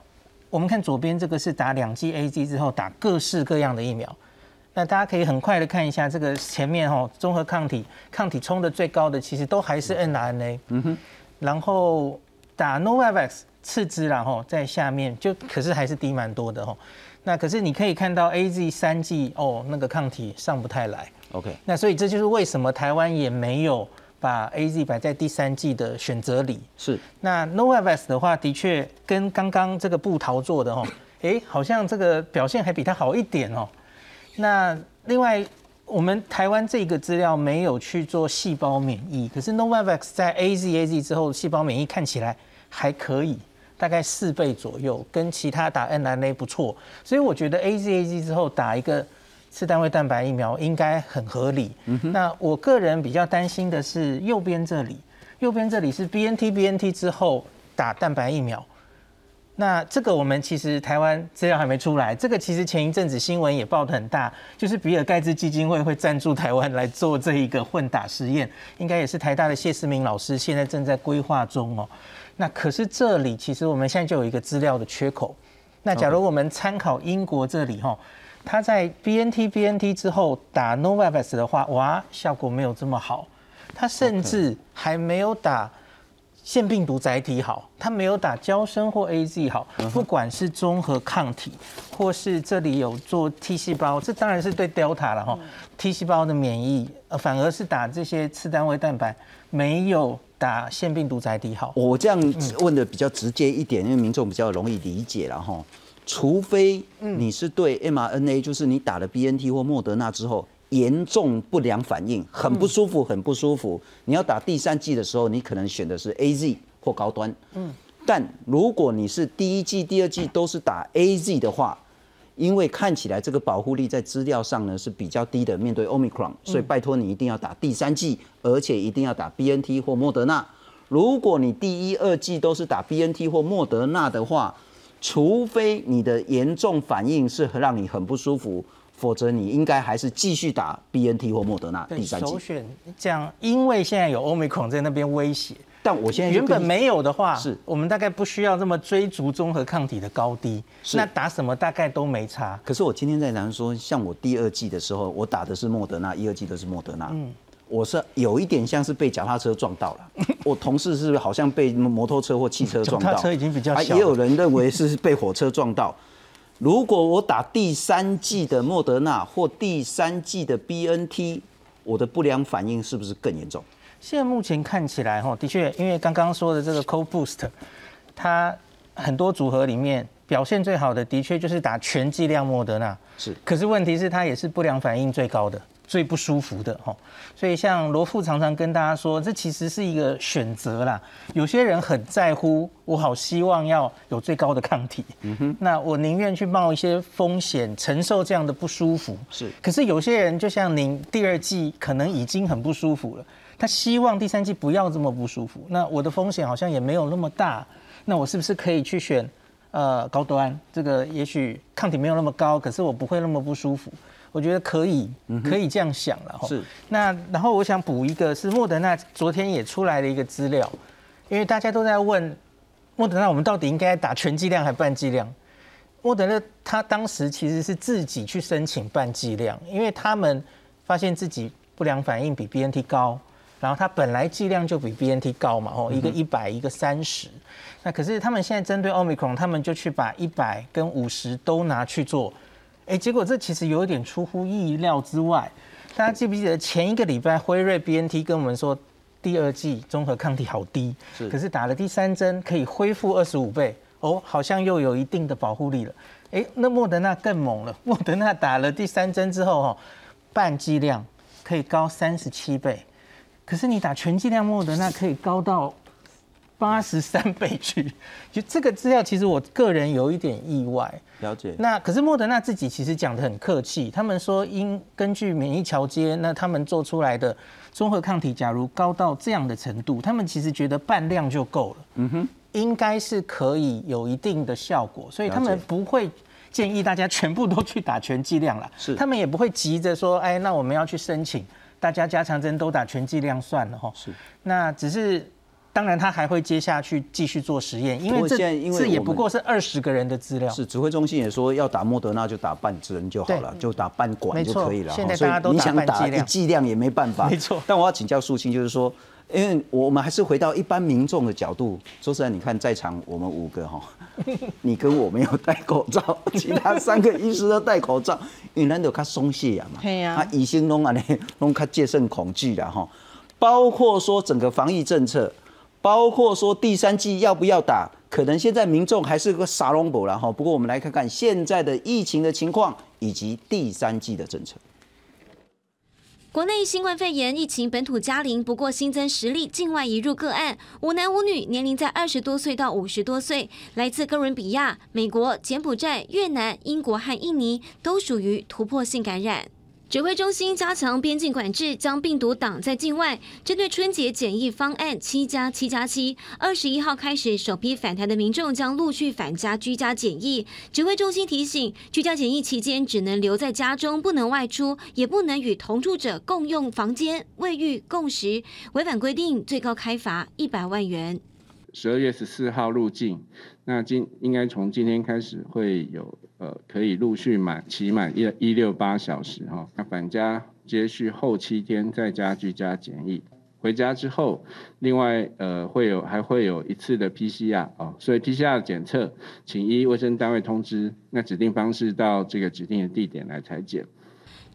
我们看左边这个是打两剂 A Z 之后打各式各样的疫苗。那大家可以很快的看一下这个前面哈，综合抗体抗体冲的最高的其实都还是 n R N A。嗯哼。然后打 Novavax 次之然后在下面就可是还是低蛮多的哈。那可是你可以看到 A Z 三剂哦，那个抗体上不太来。OK，那所以这就是为什么台湾也没有把 A Z 摆在第三季的选择里。是，那 Novavax 的话，的确跟刚刚这个布桃做的哦，哎，好像这个表现还比它好一点哦。那另外，我们台湾这个资料没有去做细胞免疫，可是 Novavax 在 A Z A Z 之后，细胞免疫看起来还可以，大概四倍左右，跟其他打 n r a 不错。所以我觉得 A Z A Z 之后打一个。次单位蛋白疫苗应该很合理。那我个人比较担心的是右边这里，右边这里是 B N T B N T 之后打蛋白疫苗。那这个我们其实台湾资料还没出来。这个其实前一阵子新闻也报得很大，就是比尔盖茨基金会会赞助台湾来做这一个混打实验，应该也是台大的谢思明老师现在正在规划中哦。那可是这里其实我们现在就有一个资料的缺口。那假如我们参考英国这里哈。B N T B N T 之后打 Novavax 的话，哇，效果没有这么好。他甚至还没有打腺病毒载体好，他没有打胶生或 A Z 好。不管是综合抗体，或是这里有做 T 细胞，这当然是对 Delta 了哈。T 细胞的免疫，反而是打这些次单位蛋白没有打腺病毒载体好？我这样问的比较直接一点，因为民众比较容易理解了哈。除非你是对 mRNA，就是你打了 BNT 或莫德纳之后严重不良反应，很不舒服，很不舒服。你要打第三剂的时候，你可能选的是 AZ 或高端。嗯。但如果你是第一剂、第二剂都是打 AZ 的话，因为看起来这个保护力在资料上呢是比较低的，面对 Omicron，所以拜托你一定要打第三剂，而且一定要打 BNT 或莫德纳。如果你第一、二剂都是打 BNT 或莫德纳的话，除非你的严重反应是让你很不舒服，否则你应该还是继续打 BNT 或莫德纳第三剂。首选这样，因为现在有 Omicron 在那边威胁。但我现在原本没有的话，是我们大概不需要这么追逐综合抗体的高低，那打什么大概都没差。可是我今天在谈说，像我第二季的时候，我打的是莫德纳，一二季都是莫德纳，嗯，我是有一点像是被脚踏车撞到了，[laughs] 我同事是好像被摩托车或汽车撞到，车已经比较小，也有人认为是被火车撞到。如果我打第三季的莫德纳或第三季的 BNT，我的不良反应是不是更严重？现在目前看起来，哈，的确，因为刚刚说的这个 Co Boost，它很多组合里面表现最好的，的确就是打全剂量莫德纳。是。可是问题是，它也是不良反应最高的、最不舒服的，哈。所以像罗富常常跟大家说，这其实是一个选择啦。有些人很在乎，我好希望要有最高的抗体。嗯哼。那我宁愿去冒一些风险，承受这样的不舒服。是。可是有些人，就像您第二季可能已经很不舒服了。他希望第三季不要这么不舒服，那我的风险好像也没有那么大，那我是不是可以去选呃高端？这个也许抗体没有那么高，可是我不会那么不舒服，我觉得可以，可以这样想了是。那然后我想补一个，是莫德纳昨天也出来了一个资料，因为大家都在问莫德纳我们到底应该打全剂量还是半剂量？莫德纳他当时其实是自己去申请半剂量，因为他们发现自己不良反应比 BNT 高。然后它本来剂量就比 BNT 高嘛，哦，一个一百，一个三十。那可是他们现在针对 Omicron，他们就去把一百跟五十都拿去做，哎，结果这其实有一点出乎意料之外。大家记不记得前一个礼拜辉瑞 BNT 跟我们说第二季综合抗体好低，是，可是打了第三针可以恢复二十五倍，哦，好像又有一定的保护力了。哎，那莫德纳更猛了，莫德纳打了第三针之后，哈，半剂量可以高三十七倍。可是你打全剂量莫德纳可以高到八十三 [laughs] 倍去，就这个资料其实我个人有一点意外。了解。那可是莫德纳自己其实讲的很客气，他们说因根据免疫桥接，那他们做出来的综合抗体假如高到这样的程度，他们其实觉得半量就够了。嗯哼，应该是可以有一定的效果，所以他们不会建议大家全部都去打全剂量了。是，他们也不会急着说，哎，那我们要去申请。大家加强针都打全剂量算了哈，是。那只是，当然他还会接下去继续做实验，因为这这也不过是二十个人的资料。是指挥中心也说要打莫德纳就打半针就好了，就打半管就可以了。现在大家都打一剂剂量也没办法。没错。但我要请教素清，就是说。因为我们还是回到一般民众的角度，说实在，你看在场我们五个哈，你跟我没有戴口罩，其他三个医师都戴口罩，因为咱都较松懈呀嘛，对呀，啊，医生拢安尼拢较戒慎恐惧的哈，包括说整个防疫政策，包括说第三季要不要打，可能现在民众还是个傻龙博了哈。不过我们来看看现在的疫情的情况以及第三季的政策。国内新冠肺炎疫情本土加零，不过新增十例境外移入个案，五男五女，年龄在二十多岁到五十多岁，来自哥伦比亚、美国、柬埔寨、越南、英国和印尼，都属于突破性感染。指挥中心加强边境管制，将病毒挡在境外。针对春节检疫方案“七加七加七”，二十一号开始，首批返台的民众将陆续返家居家检疫。指挥中心提醒，居家检疫期间只能留在家中，不能外出，也不能与同住者共用房间、卫浴、共食。违反规定，最高开罚一百万元。十二月十四号入境，那今应该从今天开始会有。呃，可以陆续满期满一一六八小时哈，那返家接续后七天在家居家检疫，回家之后，另外呃会有还会有一次的 PCR 哦，所以 PCR 检测，请依卫生单位通知，那指定方式到这个指定的地点来裁剪。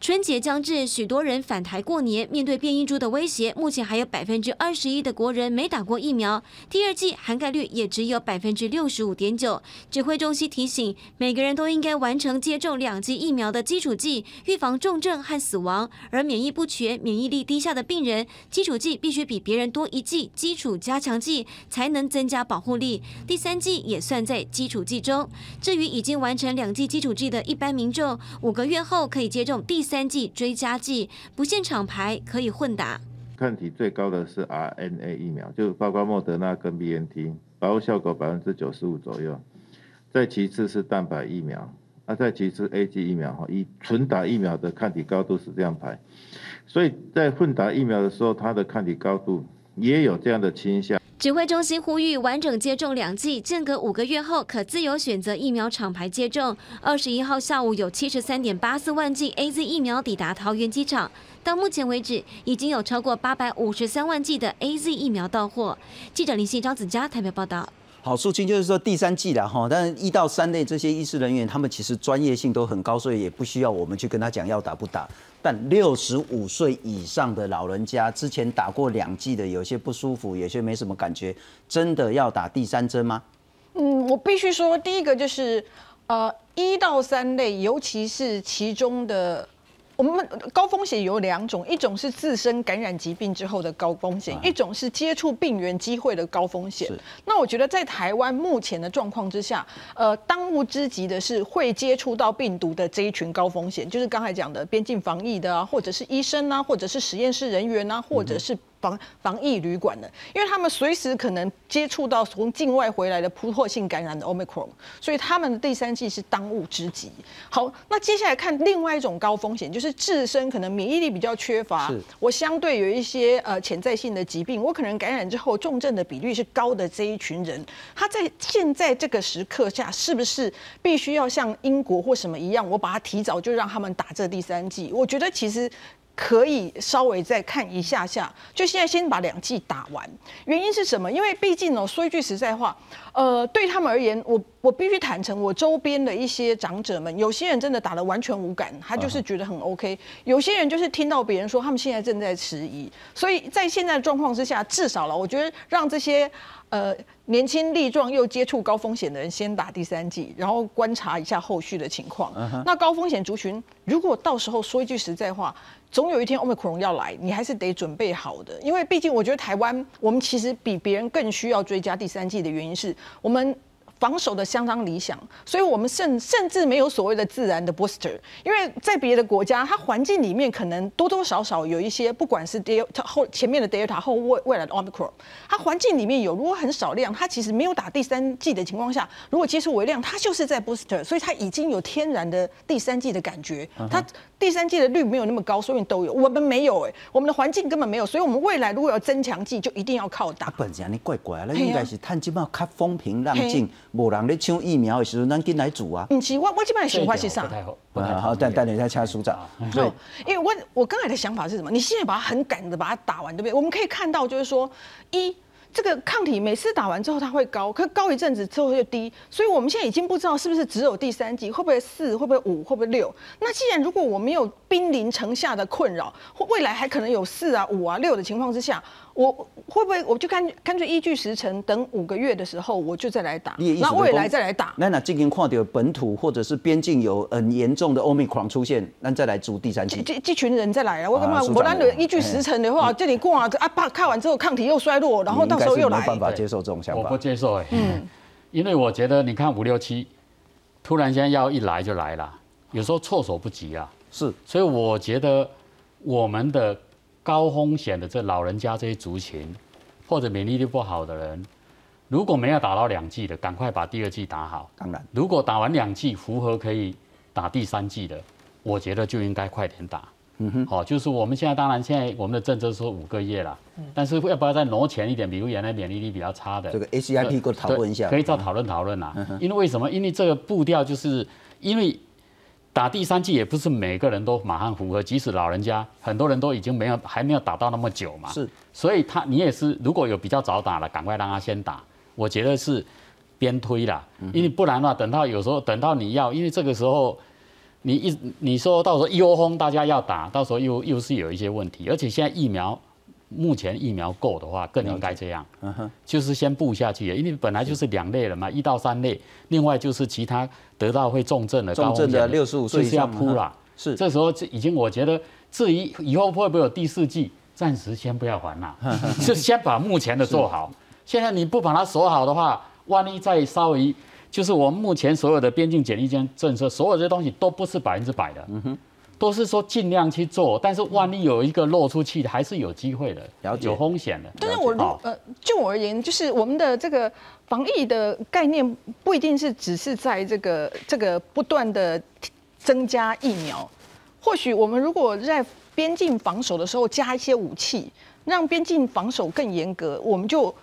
春节将至，许多人返台过年，面对变异株的威胁，目前还有百分之二十一的国人没打过疫苗，第二季涵盖率也只有百分之六十五点九。指挥中心提醒，每个人都应该完成接种两剂疫苗的基础剂，预防重症和死亡。而免疫不全、免疫力低下的病人，基础剂必须比别人多一剂基础加强剂，才能增加保护力。第三剂也算在基础剂中。至于已经完成两剂基础剂的一般民众，五个月后可以接种第三三剂追加剂，不限厂牌，可以混打。抗体最高的是 RNA 疫苗，就包括莫德纳跟 BNT，保护效果百分之九十五左右。再其次是蛋白疫苗，那再其次 A G 疫苗哈，以纯打疫苗的抗体高度是这样排，所以在混打疫苗的时候，它的抗体高度也有这样的倾向。指挥中心呼吁完整接种两剂，间隔五个月后可自由选择疫苗厂牌接种。二十一号下午有七十三点八四万剂 A Z 疫苗抵达桃园机场，到目前为止已经有超过八百五十三万剂的 A Z 疫苗到货。记者林信张子佳台北报道。好，素清就是说第三季了哈，但是一到三类这些医师人员，他们其实专业性都很高，所以也不需要我们去跟他讲要打不打。但六十五岁以上的老人家，之前打过两剂的，有些不舒服，有些没什么感觉，真的要打第三针吗？嗯，我必须说，第一个就是呃一到三类，尤其是其中的。我们高风险有两种，一种是自身感染疾病之后的高风险，一种是接触病原机会的高风险。那我觉得在台湾目前的状况之下，呃，当务之急的是会接触到病毒的这一群高风险，就是刚才讲的边境防疫的啊，或者是医生啊，或者是实验室人员啊，或者是。防防疫旅馆的，因为他们随时可能接触到从境外回来的突破性感染的 Omicron，所以他们的第三季是当务之急。好，那接下来看另外一种高风险，就是自身可能免疫力比较缺乏，我相对有一些呃潜在性的疾病，我可能感染之后重症的比率是高的这一群人，他在现在这个时刻下，是不是必须要像英国或什么一样，我把它提早就让他们打这第三季？我觉得其实。可以稍微再看一下下，就现在先把两季打完。原因是什么？因为毕竟哦，说一句实在话，呃，对他们而言，我我必须坦诚，我周边的一些长者们，有些人真的打了完全无感，他就是觉得很 OK；有些人就是听到别人说他们现在正在迟疑。所以在现在的状况之下，至少了，我觉得让这些。呃，年轻力壮又接触高风险的人先打第三剂，然后观察一下后续的情况。那高风险族群，如果到时候说一句实在话，总有一天 Omicron 要来，你还是得准备好的。因为毕竟我觉得台湾，我们其实比别人更需要追加第三季的原因是我们。防守的相当理想，所以我们甚甚至没有所谓的自然的 booster，因为在别的国家，它环境里面可能多多少少有一些，不管是 Delta 后前面的 Delta 后未未来的 Omicron，它环境里面有，如果很少量，它其实没有打第三剂的情况下，如果接触微量，它就是在 booster，所以它已经有天然的第三剂的感觉，它第三剂的率没有那么高，所以都有，我们没有哎，我们的环境根本没有，所以我们未来如果要增强剂，就一定要靠打。本身你怪怪，那应该是探基本较风平浪静。无人咧抢疫苗的时候，咱进来煮啊。唔是，我我基本上想法是啥？不太好，但但你在掐署长。对，因为我我刚才的想法是什么？你现在把它很赶的把它打完，对不对？我们可以看到，就是说一。这个抗体每次打完之后它会高，可高一阵子之后就低，所以我们现在已经不知道是不是只有第三季，会不会四，会不会五，会不会六？那既然如果我没有兵临城下的困扰，未来还可能有四啊、五啊、六的情况之下，我会不会我就干干脆依据时辰等五个月的时候我就再来打，那未来再来打？那那最近看到本土或者是边境有很严重的欧米狂出现，那再来组第三期。这这群人再来啊！我干嘛？我那依据时辰的话，这里挂啊，怕看完之后抗体又衰落，然后到。是没办法接受这种想法，我不接受哎，嗯，因为我觉得你看五六七，突然间要一来就来了，有时候措手不及啊，是，所以我觉得我们的高风险的这老人家这些族群，或者免疫力不好的人，如果没有打到两剂的，赶快把第二剂打好。当然，如果打完两剂符合可以打第三剂的，我觉得就应该快点打。嗯哼，好，就是我们现在当然现在我们的政策说五个月了，但是要不要再挪前一点？比如原来免疫力比较差的，这个 ACIP 给我讨论一下，可以再讨论讨论啦。因为为什么？因为这个步调就是因为打第三剂也不是每个人都马上符合，即使老人家很多人都已经没有还没有打到那么久嘛。是，所以他你也是如果有比较早打了，赶快让他先打。我觉得是边推啦，因为不然的话，等到有时候等到你要，因为这个时候。你一你说到时候一窝蜂大家要打，到时候又又是有一些问题，而且现在疫苗目前疫苗够的话，更应该这样，就是先布下去，因为本来就是两类了嘛，一到三类，另外就是其他得到会重症的、重症的六十五岁以就是要上铺了。是，这时候已经我觉得，至于以后会不会有第四季，暂时先不要还了，[laughs] 就先把目前的做好。现在你不把它锁好的话，万一再稍微，就是我们目前所有的边境检疫间政策，所有这些东西都不是百分之百的，嗯哼，都是说尽量去做，但是万一有一个漏出去，还是有机会的，了解有风险的。但是我如呃，就我而言，就是我们的这个防疫的概念不一定是只是在这个这个不断的增加疫苗，或许我们如果在边境防守的时候加一些武器，让边境防守更严格，我们就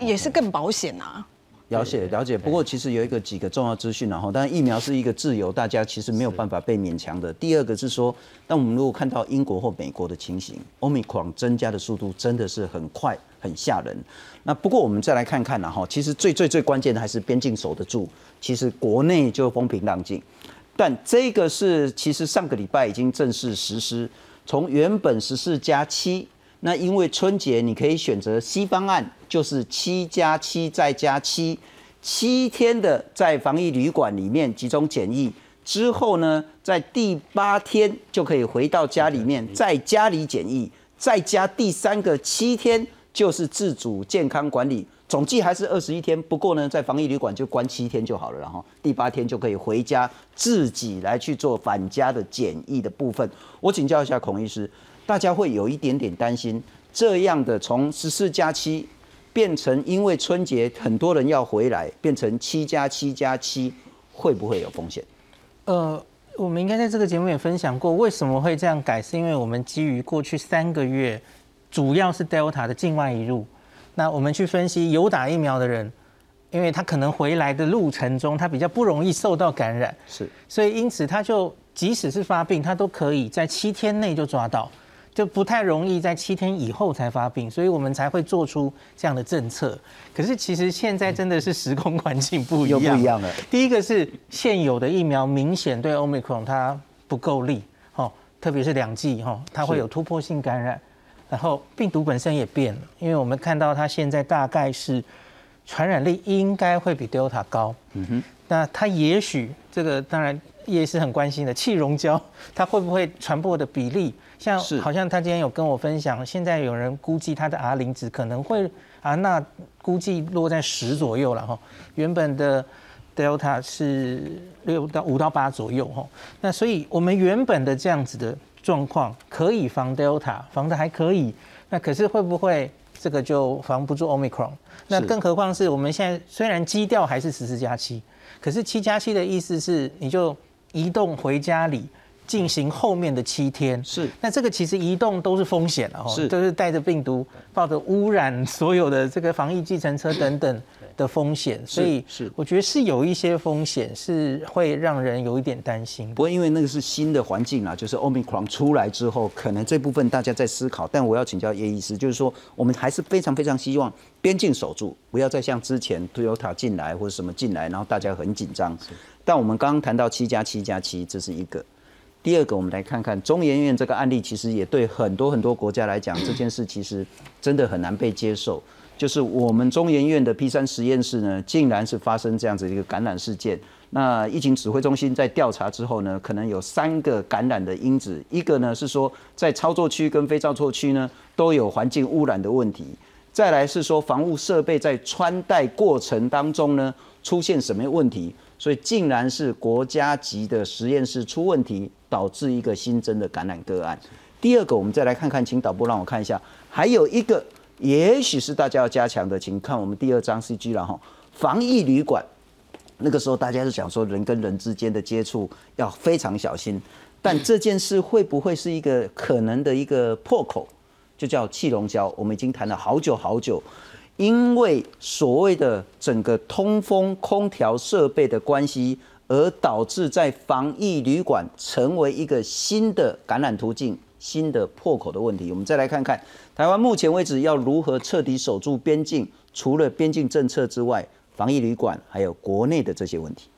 也是更保险啊。了解了解，不过其实有一个几个重要资讯，然后当然疫苗是一个自由，大家其实没有办法被勉强的。第二个是说，当我们如果看到英国或美国的情形，Omicron 增加的速度真的是很快，很吓人。那不过我们再来看看然后其实最最最关键的还是边境守得住，其实国内就风平浪静。但这个是其实上个礼拜已经正式实施，从原本十四加七。那因为春节你可以选择 C 方案，就是七加七再加七，七天的在防疫旅馆里面集中检疫之后呢，在第八天就可以回到家里面，在家里检疫，再加第三个七天就是自主健康管理，总计还是二十一天。不过呢，在防疫旅馆就关七天就好了，然后第八天就可以回家自己来去做返家的检疫的部分。我请教一下孔医师。大家会有一点点担心，这样的从十四加七变成因为春节很多人要回来，变成七加七加七，会不会有风险？呃，我们应该在这个节目也分享过，为什么会这样改，是因为我们基于过去三个月主要是 Delta 的境外移入，那我们去分析有打疫苗的人，因为他可能回来的路程中，他比较不容易受到感染，是，所以因此他就即使是发病，他都可以在七天内就抓到。就不太容易在七天以后才发病，所以我们才会做出这样的政策。可是其实现在真的是时空环境不一样，又不一样了。第一个是现有的疫苗明显对 Omicron 它不够力，哦，特别是两剂哈，它会有突破性感染。然后病毒本身也变了，因为我们看到它现在大概是传染力应该会比 Delta 高。嗯哼，那它也许这个当然也是很关心的，气溶胶它会不会传播的比例？像好像他今天有跟我分享，现在有人估计他的 R 零值可能会啊，那估计落在十左右了哈。原本的 Delta 是六到五到八左右哈。那所以我们原本的这样子的状况可以防 Delta，防的还可以。那可是会不会这个就防不住 Omicron？那更何况是我们现在虽然基调还是十四加七，可是七加七的意思是你就移动回家里。进行后面的七天是，那这个其实移动都是风险的哦，是，都是带着病毒，抱着污染所有的这个防疫计程车等等的风险，所以是，我觉得是有一些风险是会让人有一点担心。不过因为那个是新的环境啊，就是 Omicron 出来之后，可能这部分大家在思考。但我要请教叶医师，就是说我们还是非常非常希望边境守住，不要再像之前 Toyota 进来或者什么进来，然后大家很紧张。但我们刚刚谈到七加七加七，这是一个。第二个，我们来看看中研院这个案例，其实也对很多很多国家来讲，这件事其实真的很难被接受。就是我们中研院的 P 三实验室呢，竟然是发生这样子一个感染事件。那疫情指挥中心在调查之后呢，可能有三个感染的因子，一个呢是说在操作区跟非操作区呢都有环境污染的问题，再来是说防护设备在穿戴过程当中呢出现什么问题。所以竟然是国家级的实验室出问题，导致一个新增的感染个案。第二个，我们再来看看，请导播让我看一下，还有一个，也许是大家要加强的，请看我们第二张 CG 了哈。防疫旅馆，那个时候大家是讲说人跟人之间的接触要非常小心，但这件事会不会是一个可能的一个破口？就叫气溶胶，我们已经谈了好久好久。因为所谓的整个通风空调设备的关系，而导致在防疫旅馆成为一个新的感染途径、新的破口的问题。我们再来看看台湾目前为止要如何彻底守住边境，除了边境政策之外，防疫旅馆还有国内的这些问题。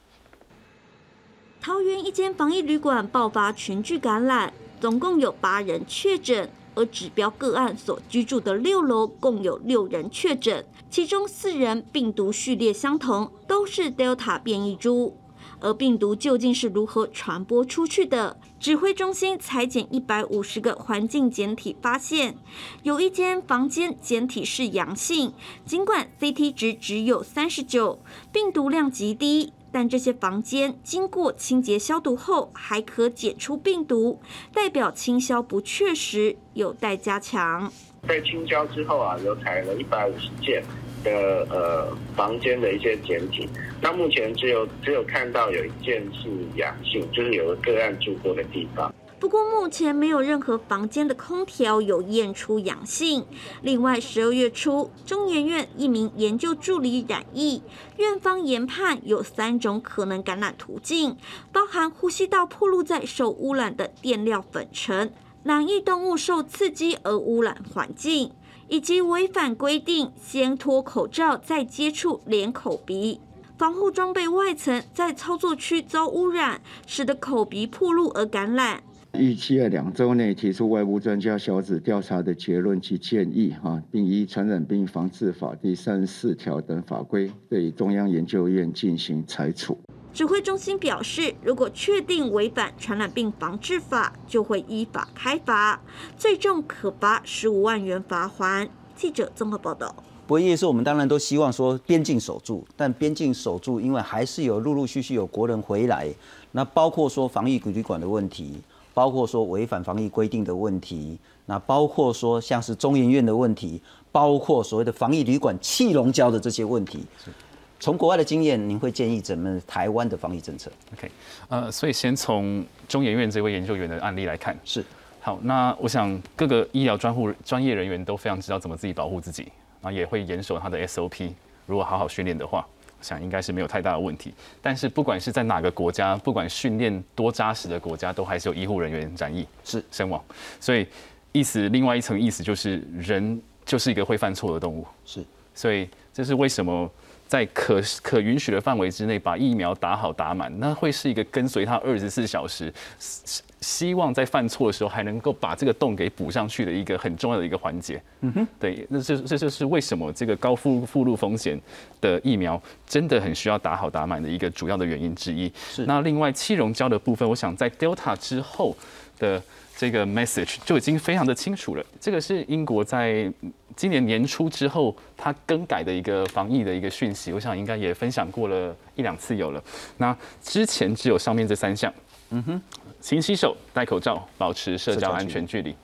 桃园一间防疫旅馆爆发群聚感染，总共有八人确诊，而指标个案所居住的六楼共有六人确诊，其中四人病毒序列相同，都是 Delta 变异株。而病毒究竟是如何传播出去的？指挥中心裁剪一百五十个环境检体，发现有一间房间检体是阳性，尽管 CT 值只有三十九，病毒量极低。但这些房间经过清洁消毒后，还可检出病毒，代表清消不确实，有待加强。在清消之后啊，有采了一百五十件的呃房间的一些检体，那目前只有只有看到有一件是阳性，就是有个个案住过的地方。不过目前没有任何房间的空调有验出阳性。另外，十二月初，中研院一名研究助理染疫，院方研判有三种可能感染途径，包含呼吸道暴露在受污染的垫料粉尘、染疫动物受刺激而污染环境，以及违反规定先脱口罩再接触脸口鼻。防护装备外层在操作区遭污染，使得口鼻破露而感染。预期在两周内提出外部专家小组调查的结论及建议，哈，并依《传染病防治法》第三十四条等法规，对中央研究院进行裁处。指挥中心表示，如果确定违反《传染病防治法》，就会依法开罚，最重可罚十五万元罚款。记者综合报道。不过，叶说我们当然都希望说边境守住，但边境守住，因为还是有陆陆续续有国人回来，那包括说防疫旅馆的问题。包括说违反防疫规定的问题，那包括说像是中研院的问题，包括所谓的防疫旅馆气溶胶的这些问题。从国外的经验，您会建议怎么台湾的防疫政策？OK，呃，所以先从中研院这位研究员的案例来看，是好。那我想各个医疗专户专业人员都非常知道怎么自己保护自己，然后，也会严守他的 SOP。如果好好训练的话。我想应该是没有太大的问题，但是不管是在哪个国家，不管训练多扎实的国家，都还是有医护人员染疫是身亡。所以意思另外一层意思就是人就是一个会犯错的动物，是。所以这是为什么在可可允许的范围之内把疫苗打好打满，那会是一个跟随他二十四小时。希望在犯错的时候还能够把这个洞给补上去的一个很重要的一个环节。嗯哼，对，那这这就是为什么这个高附附录风险的疫苗真的很需要打好打满的一个主要的原因之一。是。那另外气溶胶的部分，我想在 Delta 之后的这个 message 就已经非常的清楚了。这个是英国在今年年初之后他更改的一个防疫的一个讯息，我想应该也分享过了一两次有了。那之前只有上面这三项。嗯哼。勤洗手、戴口罩、保持社交安全距离。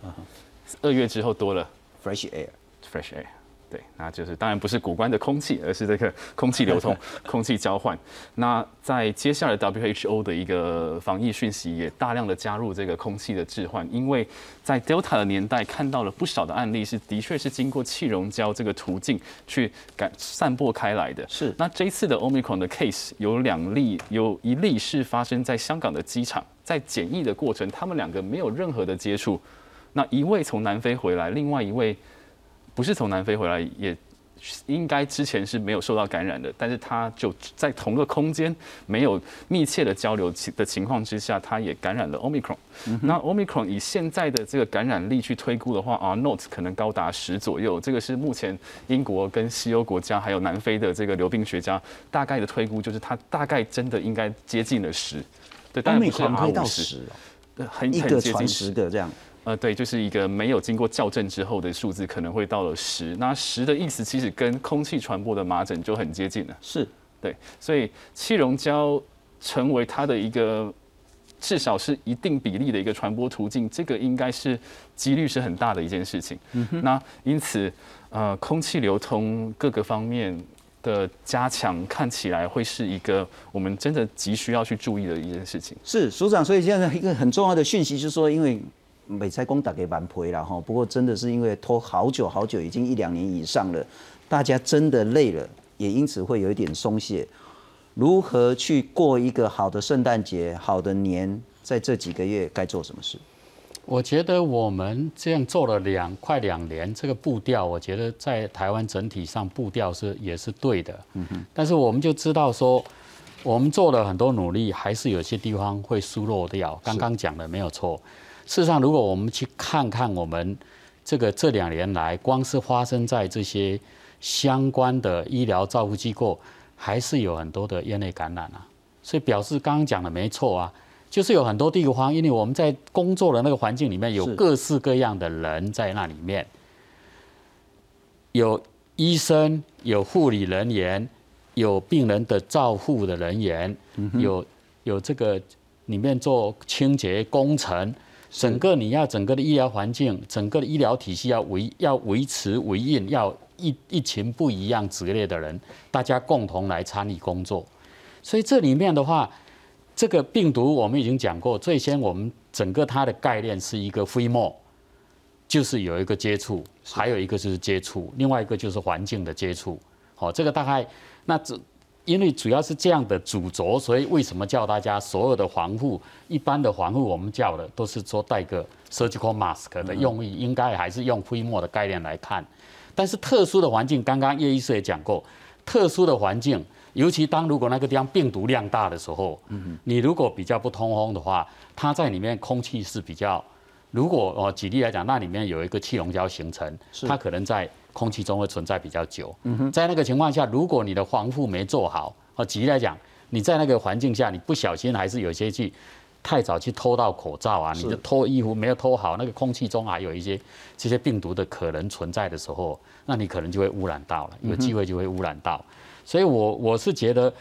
二月之后多了 fresh air，fresh air。对，那就是当然不是古关的空气，而是这个空气流通、[laughs] 空气交换。那在接下来 WHO 的一个防疫讯息也大量的加入这个空气的置换，因为在 Delta 的年代看到了不少的案例，是的确是经过气溶胶这个途径去感散播开来的。是。那这一次的 Omicron 的 case 有两例，有一例是发生在香港的机场，在检疫的过程，他们两个没有任何的接触。那一位从南非回来，另外一位。不是从南非回来，也应该之前是没有受到感染的，但是他就在同个空间没有密切的交流的情况之下，他也感染了 Omicron。那 Omicron 以现在的这个感染力去推估的话啊，Note 可能高达十左右，这个是目前英国跟西欧国家还有南非的这个流病学家大概的推估，就是它大概真的应该接近了十。对，当然不是 R 五十，很很接近十个这样。呃，对，就是一个没有经过校正之后的数字，可能会到了十。那十的意思其实跟空气传播的麻疹就很接近了。是，对，所以气溶胶成为它的一个至少是一定比例的一个传播途径，这个应该是几率是很大的一件事情。嗯哼。那因此，呃，空气流通各个方面的加强，看起来会是一个我们真的急需要去注意的一件事情。是，署长，所以现在一个很重要的讯息就是说，因为。美菜工打给蛮赔了哈，不过真的是因为拖好久好久，已经一两年以上了，大家真的累了，也因此会有一点松懈。如何去过一个好的圣诞节、好的年，在这几个月该做什么事？我觉得我们这样做了两快两年，这个步调，我觉得在台湾整体上步调是也是对的。嗯哼。但是我们就知道说，我们做了很多努力，还是有些地方会疏漏掉。刚刚讲的没有错。事实上，如果我们去看看我们这个这两年来，光是发生在这些相关的医疗照护机构，还是有很多的院内感染啊。所以表示刚刚讲的没错啊，就是有很多地方，因为我们在工作的那个环境里面有各式各样的人在那里面，有医生，有护理人员。有病人的照护的人员，有有这个里面做清洁工程，整个你要整个的医疗环境，整个的医疗体系要维要维持维运，要一一群不一样职业的人，大家共同来参与工作。所以这里面的话，这个病毒我们已经讲过，最先我们整个它的概念是一个飞沫，就是有一个接触，还有一个就是接触，另外一个就是环境的接触。好，这个大概。那这因为主要是这样的主轴，所以为什么叫大家所有的防护，一般的防护我们叫的都是说戴个 surgical mask 的用意，应该还是用飞沫的概念来看。但是特殊的环境，刚刚叶医师也讲过，特殊的环境，尤其当如果那个地方病毒量大的时候，你如果比较不通风的话，它在里面空气是比较，如果哦举例来讲，那里面有一个气溶胶形成，它可能在。空气中会存在比较久，在那个情况下，如果你的防护没做好，哦，举例来讲，你在那个环境下，你不小心还是有些去太早去偷到口罩啊，你的脱衣服没有脱好，那个空气中还有一些这些病毒的可能存在的时候，那你可能就会污染到了，有机会就会污染到。所以，我我是觉得，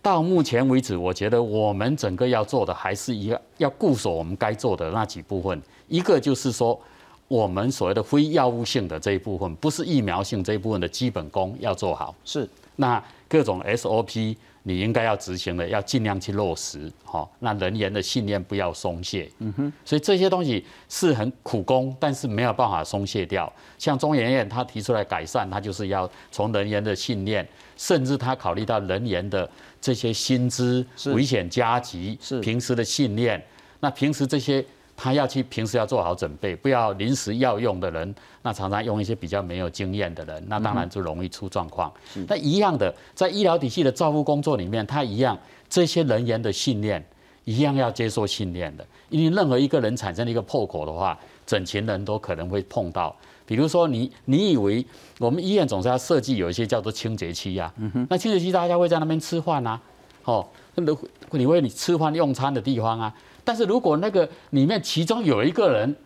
到目前为止，我觉得我们整个要做的还是一个要固守我们该做的那几部分，一个就是说。我们所谓的非药物性的这一部分，不是疫苗性这一部分的基本功要做好。是，那各种 SOP 你应该要执行的，要尽量去落实。好，那人员的信念不要松懈。嗯哼，所以这些东西是很苦工，但是没有办法松懈掉。像中研院他提出来改善，他就是要从人员的信念，甚至他考虑到人员的这些薪资、危险加急、平时的信念。那平时这些。他要去平时要做好准备，不要临时要用的人，那常常用一些比较没有经验的人，那当然就容易出状况。那一样的，在医疗体系的照护工作里面，他一样这些人员的训练一样要接受训练的，因为任何一个人产生了一个破口的话，整群人都可能会碰到。比如说你你以为我们医院总是要设计有一些叫做清洁区呀，那清洁区大家会在那边吃饭啊，哦，那你为你吃饭用餐的地方啊。但是如果那个里面其中有一个人，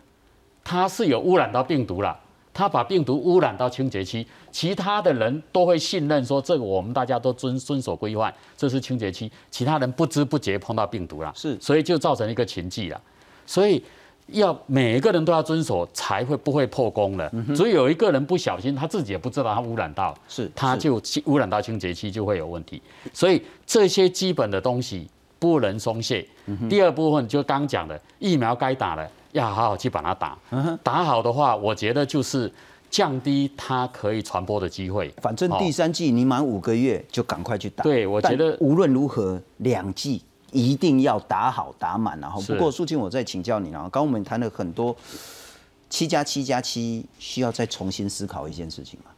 他是有污染到病毒了，他把病毒污染到清洁区，其他的人都会信任说这个我们大家都遵遵守规范，这是清洁区，其他人不知不觉碰到病毒了，是，所以就造成一个情迹了。所以要每一个人都要遵守，才会不会破功了。所以有一个人不小心，他自己也不知道他污染到，是，他就污染到清洁区就会有问题。所以这些基本的东西。不能松懈。第二部分就刚讲的，疫苗该打的要好好去把它打。打好的话，我觉得就是降低它可以传播的机会。反正第三季你满五个月就赶快去打。对，我觉得无论如何两季一定要打好打满。然后不过苏青，我再请教你然后，刚我们谈了很多七加七加七，需要再重新思考一件事情吗？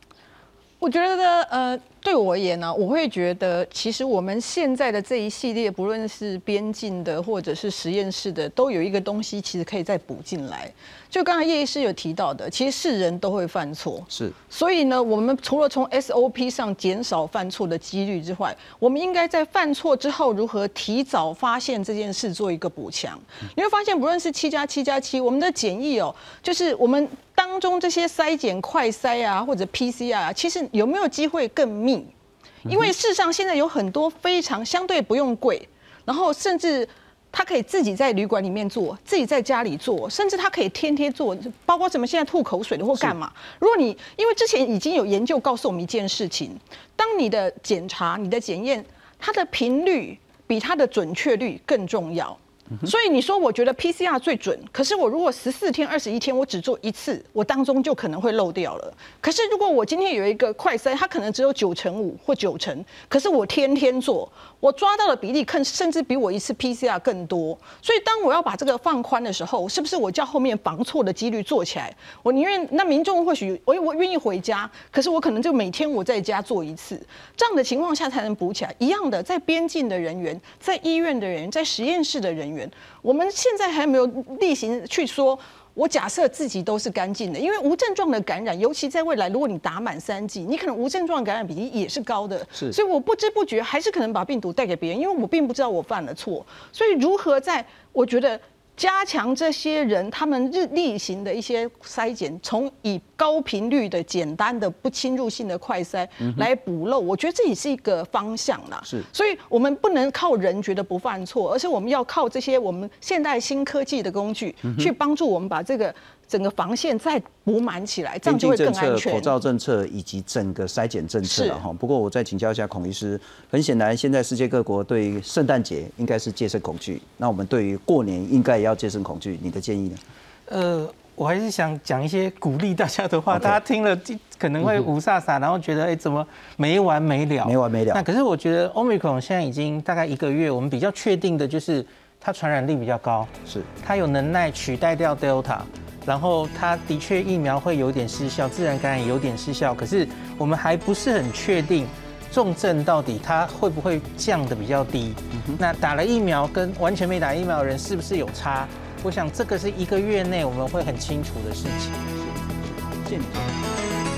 我觉得呃。对我而言呢，我会觉得其实我们现在的这一系列，不论是边境的或者是实验室的，都有一个东西其实可以再补进来。就刚才叶医师有提到的，其实是人都会犯错，是。所以呢，我们除了从 SOP 上减少犯错的几率之外，我们应该在犯错之后如何提早发现这件事，做一个补强。你会发现，不论是七加七加七，我们的检疫哦，就是我们当中这些筛检快筛啊，或者 PCR，其实有没有机会更密？因为事实上，现在有很多非常相对不用贵，然后甚至他可以自己在旅馆里面做，自己在家里做，甚至他可以天天做，包括什么现在吐口水的或干嘛。如果你因为之前已经有研究告诉我们一件事情，当你的检查、你的检验，它的频率比它的准确率更重要。所以你说我觉得 PCR 最准，可是我如果十四天、二十一天我只做一次，我当中就可能会漏掉了。可是如果我今天有一个快筛，它可能只有九成五或九成，可是我天天做，我抓到的比例更甚至比我一次 PCR 更多。所以当我要把这个放宽的时候，是不是我叫后面防错的几率做起来？我宁愿那民众或许我我愿意回家，可是我可能就每天我在家做一次，这样的情况下才能补起来。一样的，在边境的人员，在医院的人员，在实验室的人员。我们现在还没有例行去说，我假设自己都是干净的，因为无症状的感染，尤其在未来，如果你打满三剂，你可能无症状感染比例也是高的。是，所以我不知不觉还是可能把病毒带给别人，因为我并不知道我犯了错。所以如何在，我觉得。加强这些人他们日例行的一些筛检，从以高频率的、简单的、不侵入性的快筛来补漏，我觉得这也是一个方向啦。是，所以我们不能靠人觉得不犯错，而是我们要靠这些我们现代新科技的工具去帮助我们把这个。整个防线再补满起来，这样就会更安全。口罩政策以及整个筛检政策哈。不过我再请教一下孔医师，很显然现在世界各国对圣诞节应该是戒慎恐惧，那我们对于过年应该也要戒慎恐惧，你的建议呢？呃，我还是想讲一些鼓励大家的话，大家听了可能会无煞煞，然后觉得哎怎么没完没了，没完没了。那可是我觉得 Omicron 现在已经大概一个月，我们比较确定的就是它传染力比较高，是它有能耐取代掉 Delta。然后它的确疫苗会有点失效，自然感染有点失效，可是我们还不是很确定重症到底它会不会降的比较低。那打了疫苗跟完全没打疫苗的人是不是有差？我想这个是一个月内我们会很清楚的事情。谢谢。